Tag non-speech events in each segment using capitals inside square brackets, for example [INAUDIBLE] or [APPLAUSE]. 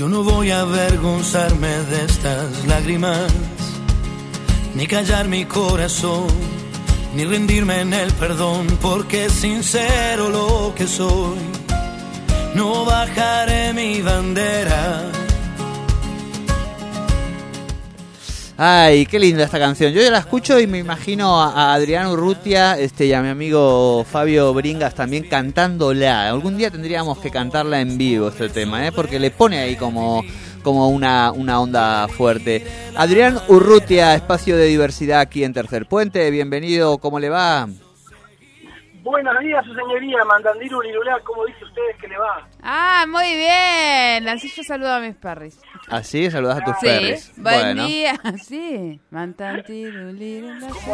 Yo no voy a avergonzarme de estas lágrimas, ni callar mi corazón, ni rendirme en el perdón, porque sincero lo que soy. No bajaré mi bandera Ay, qué linda esta canción. Yo ya la escucho y me imagino a, Adrián Urrutia este, y a mi amigo Fabio Bringas también cantándola. Algún día tendríamos que cantarla en vivo este tema, ¿eh? porque le pone ahí como, como una, una onda fuerte. Adrián Urrutia, espacio de diversidad aquí en Tercer Puente. Bienvenido, ¿cómo le va? Buenos días, su señoría, Mandandiru Lirulá, ¿cómo dice ustedes que le va? Ah, muy bien. Así yo saludo a mis perris. Así ¿Ah, saludas a tus sí. perris. Buen día, [LAUGHS] sí. ¿Cómo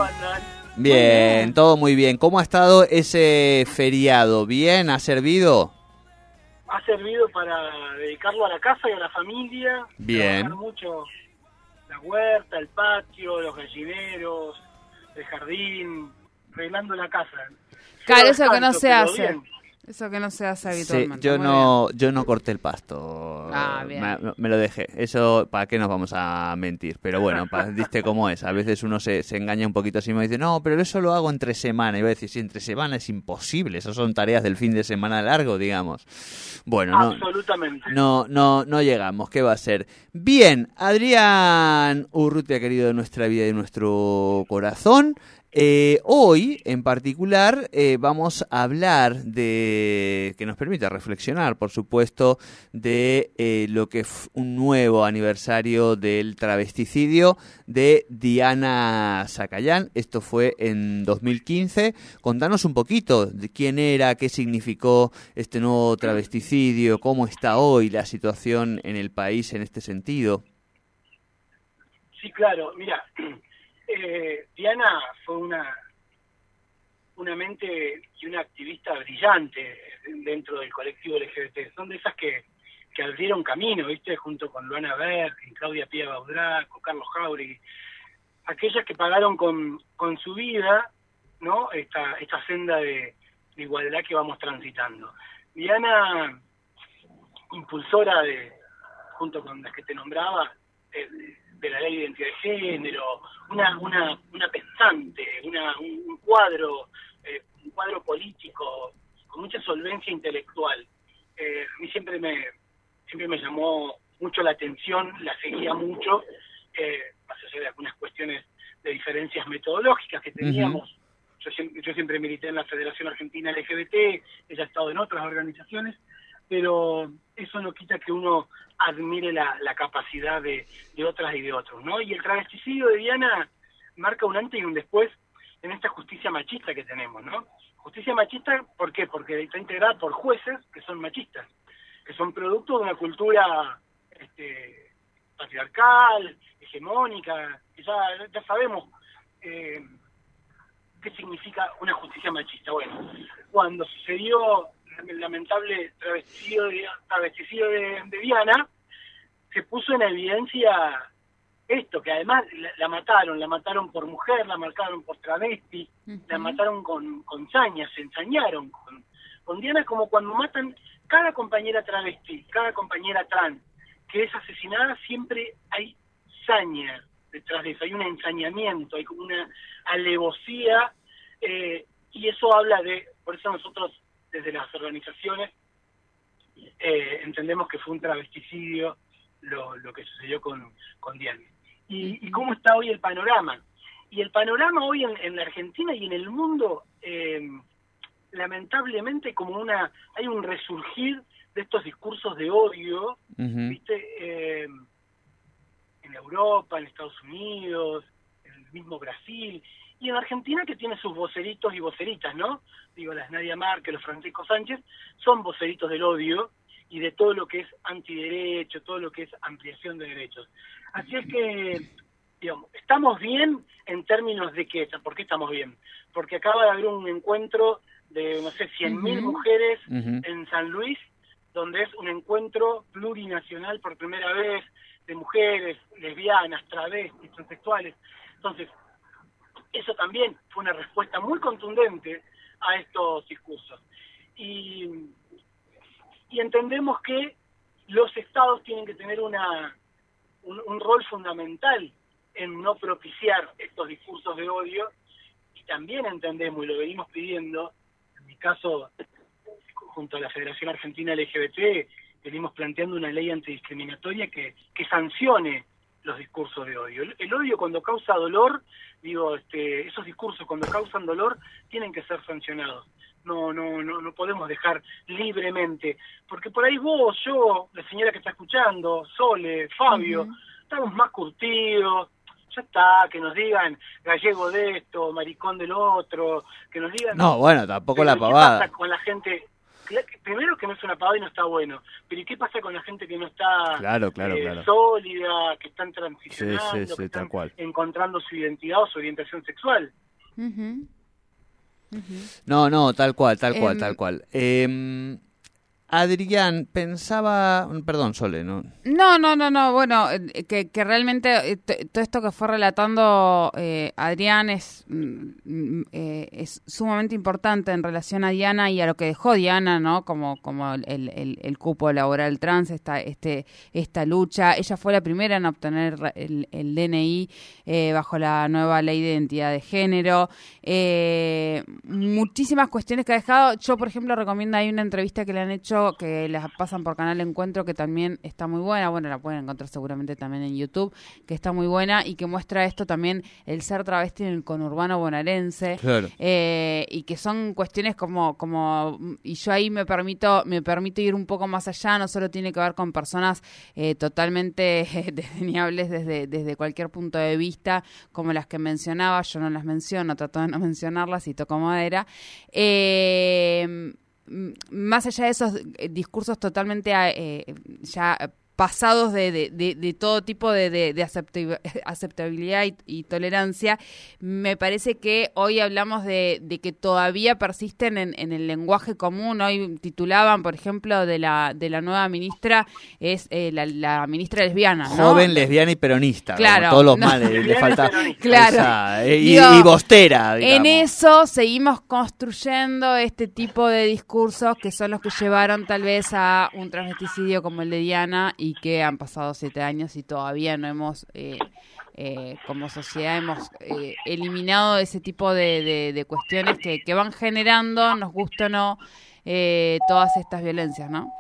andan? Bien, todo muy bien. ¿Cómo ha estado ese feriado? ¿Bien? ¿Ha servido? Ha servido para dedicarlo a la casa y a la familia. Bien. Mucho la huerta, el patio, los gallineros, el jardín, arreglando la casa. Claro, eso que no se hace. Eso que no se hace habitualmente. yo no, yo no corté el pasto. Ah, bien. Me, lo dejé. Eso, ¿para qué nos vamos a mentir? Pero bueno, [LAUGHS] viste cómo es. A veces uno se, se engaña un poquito así y me dice, no, pero eso lo hago entre semana. Y voy a decir, sí, entre semana es imposible. Esas son tareas del fin de semana largo, digamos. Bueno, no, Absolutamente. no, no, no llegamos. ¿Qué va a ser? Bien, Adrián Urrutia, querido de nuestra vida y de nuestro corazón. Eh, hoy, en particular, eh, vamos a hablar de, que nos permite reflexionar, por supuesto, de eh, lo que es un nuevo aniversario del travesticidio de Diana Zacayán. Esto fue en 2015. Contanos un poquito de quién era, qué significó este nuevo travesticidio, cómo está hoy la situación en el país en este sentido. Sí, claro. Mira, [CLEARS THROAT] eh, Diana fue una, una mente y una activista brillante dentro del colectivo LGBT. Son de esas que, que abrieron camino, ¿viste? Junto con Luana Berg, Claudia Pía Baudrá, con Carlos Jauregui. Aquellas que pagaron con, con su vida, ¿no? Esta, esta senda de, igualdad que vamos transitando. Diana, impulsora de, junto con las que te nombraba, de la ley de identidad de género, una, una, una pensante, una, un cuadro, eh, un cuadro político con mucha solvencia intelectual. Eh, a mí siempre me, siempre me llamó mucho la atención, la seguía mucho, eh, más allá de algunas cuestiones de diferencias metodológicas que teníamos. yo, siempre, yo siempre milité en la Federación Argentina LGBT, ella ha estado en otras organizaciones, pero eso no quita que uno admire la, capacidad de, otras y de otros, ¿no? Y el travesticidio de Diana marca un antes y un después en esta justicia machista que tenemos, ¿no? Justicia machista, ¿por qué? Porque está integrada por jueces que son machistas, que son producto de una cultura este, patriarcal, hegemónica, que ya, ya sabemos eh, qué significa una justicia machista. Bueno, cuando sucedió el lamentable travesticidio de, travesticidio de, Diana, se puso en evidencia esto, que además la, mataron, la mataron por mujer, la mataron por travesti, la mataron con, con sañas, se ensañaron con, con Diana como cuando matan cada compañera travesti, cada compañera trans, que es asesinada, siempre hay saña detrás de eso, hay un ensañamiento, hay como una alevosía, eh, y eso habla de, por eso nosotros desde las organizaciones eh, entendemos que fue un travesticidio lo, lo que sucedió con, con Diana. Y, cómo está hoy el panorama? Y el panorama hoy en, la Argentina y en el mundo, eh, lamentablemente, como una hay un resurgir de estos discursos de odio, ¿viste? Eh, en Europa, en Estados Unidos, en mismo Brasil, y en Argentina que tiene sus voceritos y voceritas, ¿no? Digo, las Nadia Márquez, los Francisco Sánchez, son voceritos del odio y de todo lo que es antiderecho, todo lo que es ampliación de derechos. Así es que, digamos, estamos bien en términos de qué, ¿por qué estamos bien? Porque acaba de haber un encuentro de, no sé, 100.000 mujeres en San Luis, donde es un encuentro plurinacional por primera vez de mujeres, lesbianas, travestis, transexuales. Entonces, eso también fue una respuesta muy contundente a estos discursos. Y, y entendemos que los estados tienen que tener una un, rol fundamental en no propiciar estos discursos de odio y también entendemos y lo venimos pidiendo, en mi caso junto a la Federación Argentina LGBT venimos planteando una ley antidiscriminatoria que, que sancione los discursos de odio. El, odio cuando causa dolor, digo, este, esos discursos cuando causan dolor tienen que ser sancionados. No, no, no, no podemos dejar libremente, porque por ahí vos, yo, la señora que está escuchando, Sole, Fabio, estamos más curtidos, ya está, que nos digan gallego de esto, maricón del otro, que nos digan... No, bueno, tampoco la pavada. ¿Qué pasa con la gente? Primero que no es una pavada y no está bueno, pero ¿y qué pasa con la gente que no está claro, claro, eh, sólida, que están transicionando, que están encontrando su identidad o su orientación sexual? No, no, tal cual, tal cual, em, tal cual. Eh, Adrián, pensaba, perdón, Sole, ¿no? No, no, no, no, bueno, eh, que, realmente eh, todo esto que fue relatando eh, Adrián es, mm, mm, es sumamente importante en relación a Diana y a lo que dejó Diana, ¿no? Como, como el, el, el cupo laboral trans, esta, este, esta lucha. Ella fue la primera en obtener el, el DNI bajo la nueva ley de identidad de género. muchísimas cuestiones que ha dejado. Yo, por ejemplo, recomiendo, hay una entrevista que le han hecho que las pasan por Canal Encuentro, que también está muy buena. Bueno, la pueden encontrar seguramente también en YouTube, que está muy buena y que muestra esto también, el ser travesti en el conurbano bonaerense. Eh, y que son cuestiones como, como, y yo ahí me permito, me permito ir un poco más allá, no solo tiene que ver con personas eh, totalmente [LAUGHS] desdeñables desde, desde cualquier punto de vista, como las que mencionaba, yo no las menciono, trato de no mencionarlas y toco madera. Eh, más allá de esos eh, discursos totalmente eh, ya pasados de, de, de, todo tipo de, de [LAUGHS] aceptabilidad y, tolerancia, me parece que hoy hablamos de, que todavía persisten en, en, el lenguaje común. Hoy titulaban, por ejemplo, de la, de la nueva ministra, es eh, la, ministra lesbiana. Joven, lesbiana y peronista. Claro. todos los males, le [LAUGHS] falta. Claro. Eh, y, y, bostera. En eso seguimos construyendo este tipo de discursos que son los que llevaron tal vez a un transvesticidio como el de Diana y que han pasado siete años y todavía no hemos, eh, eh, como sociedad, hemos eh, eliminado ese tipo de, de, cuestiones que, que, van generando, nos gusta o no, todas estas violencias, ¿no?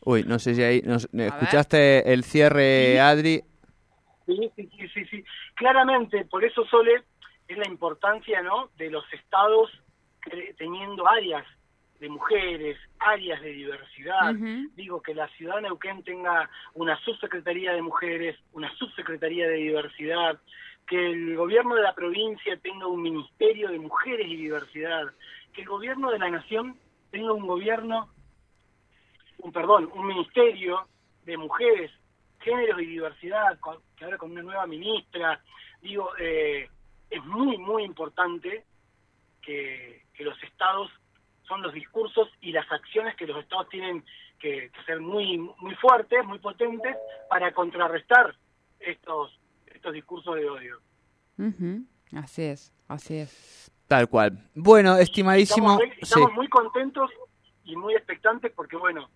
Uy, no sé si ahí nos, escuchaste el cierre, Adri. Sí, sí, sí, sí, claramente, por eso Sole es la importancia, ¿no? De los estados teniendo áreas de mujeres, áreas de diversidad. Digo que la ciudad de Neuquén tenga una subsecretaría de mujeres, una subsecretaría de diversidad, que el gobierno de la provincia tenga un ministerio de mujeres y diversidad, que el gobierno de la nación tenga un gobierno, un perdón, un ministerio de mujeres, géneros y diversidad, que ahora con una nueva ministra, digo, eh, es muy, muy importante que, que los estados son los discursos y las acciones que los estados tienen que, ser muy muy fuertes, muy potentes para contrarrestar estos estos discursos de odio. Así es, así es. Tal cual. Bueno, estimadísimo. Estamos, muy contentos y muy expectantes porque, bueno,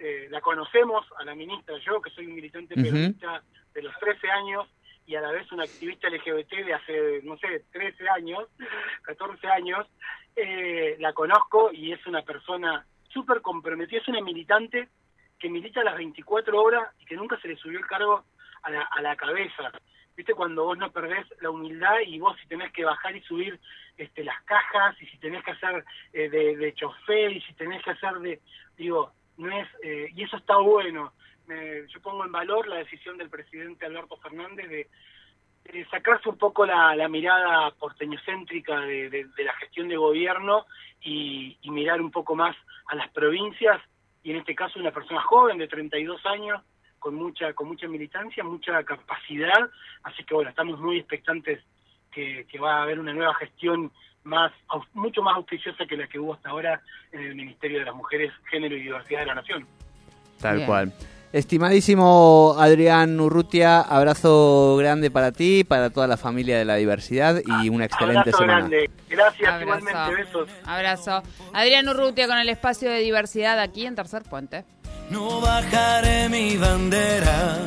eh, la conocemos a la ministra, yo que soy un militante peronista de los 13 años y a la vez una activista LGBT de hace, no sé, 13 años, 14 años, eh, la conozco y es una persona súper comprometida, es una militante que milita las 24 horas y que nunca se le subió el cargo a la, a la cabeza. ¿Viste? Cuando vos no perdés la humildad y vos si tenés que bajar y subir este, las cajas y si tenés que hacer eh, de, de chofer y si tenés que hacer de... Digo, no es... Eh, y eso está bueno. Yo pongo en valor la decisión del presidente Alberto Fernández de sacarse un poco la, mirada porteñocéntrica de, de, la gestión de gobierno y, mirar un poco más a las provincias y en este caso una persona joven de 32 años con mucha con mucha militancia, mucha capacidad, así que bueno, estamos muy expectantes que, va a haber una nueva gestión más mucho más auspiciosa que la que hubo hasta ahora en el Ministerio de las Mujeres, Género y Diversidad de la Nación. Tal cual. Estimadísimo Adrián Urrutia, abrazo grande para ti, para toda la familia de la diversidad y una excelente Abrazo semana. grande. Gracias, Abrazo. igualmente. Besos. Abrazo. Adrián Urrutia con el espacio de diversidad aquí en Tercer Puente. No bajaré mi bandera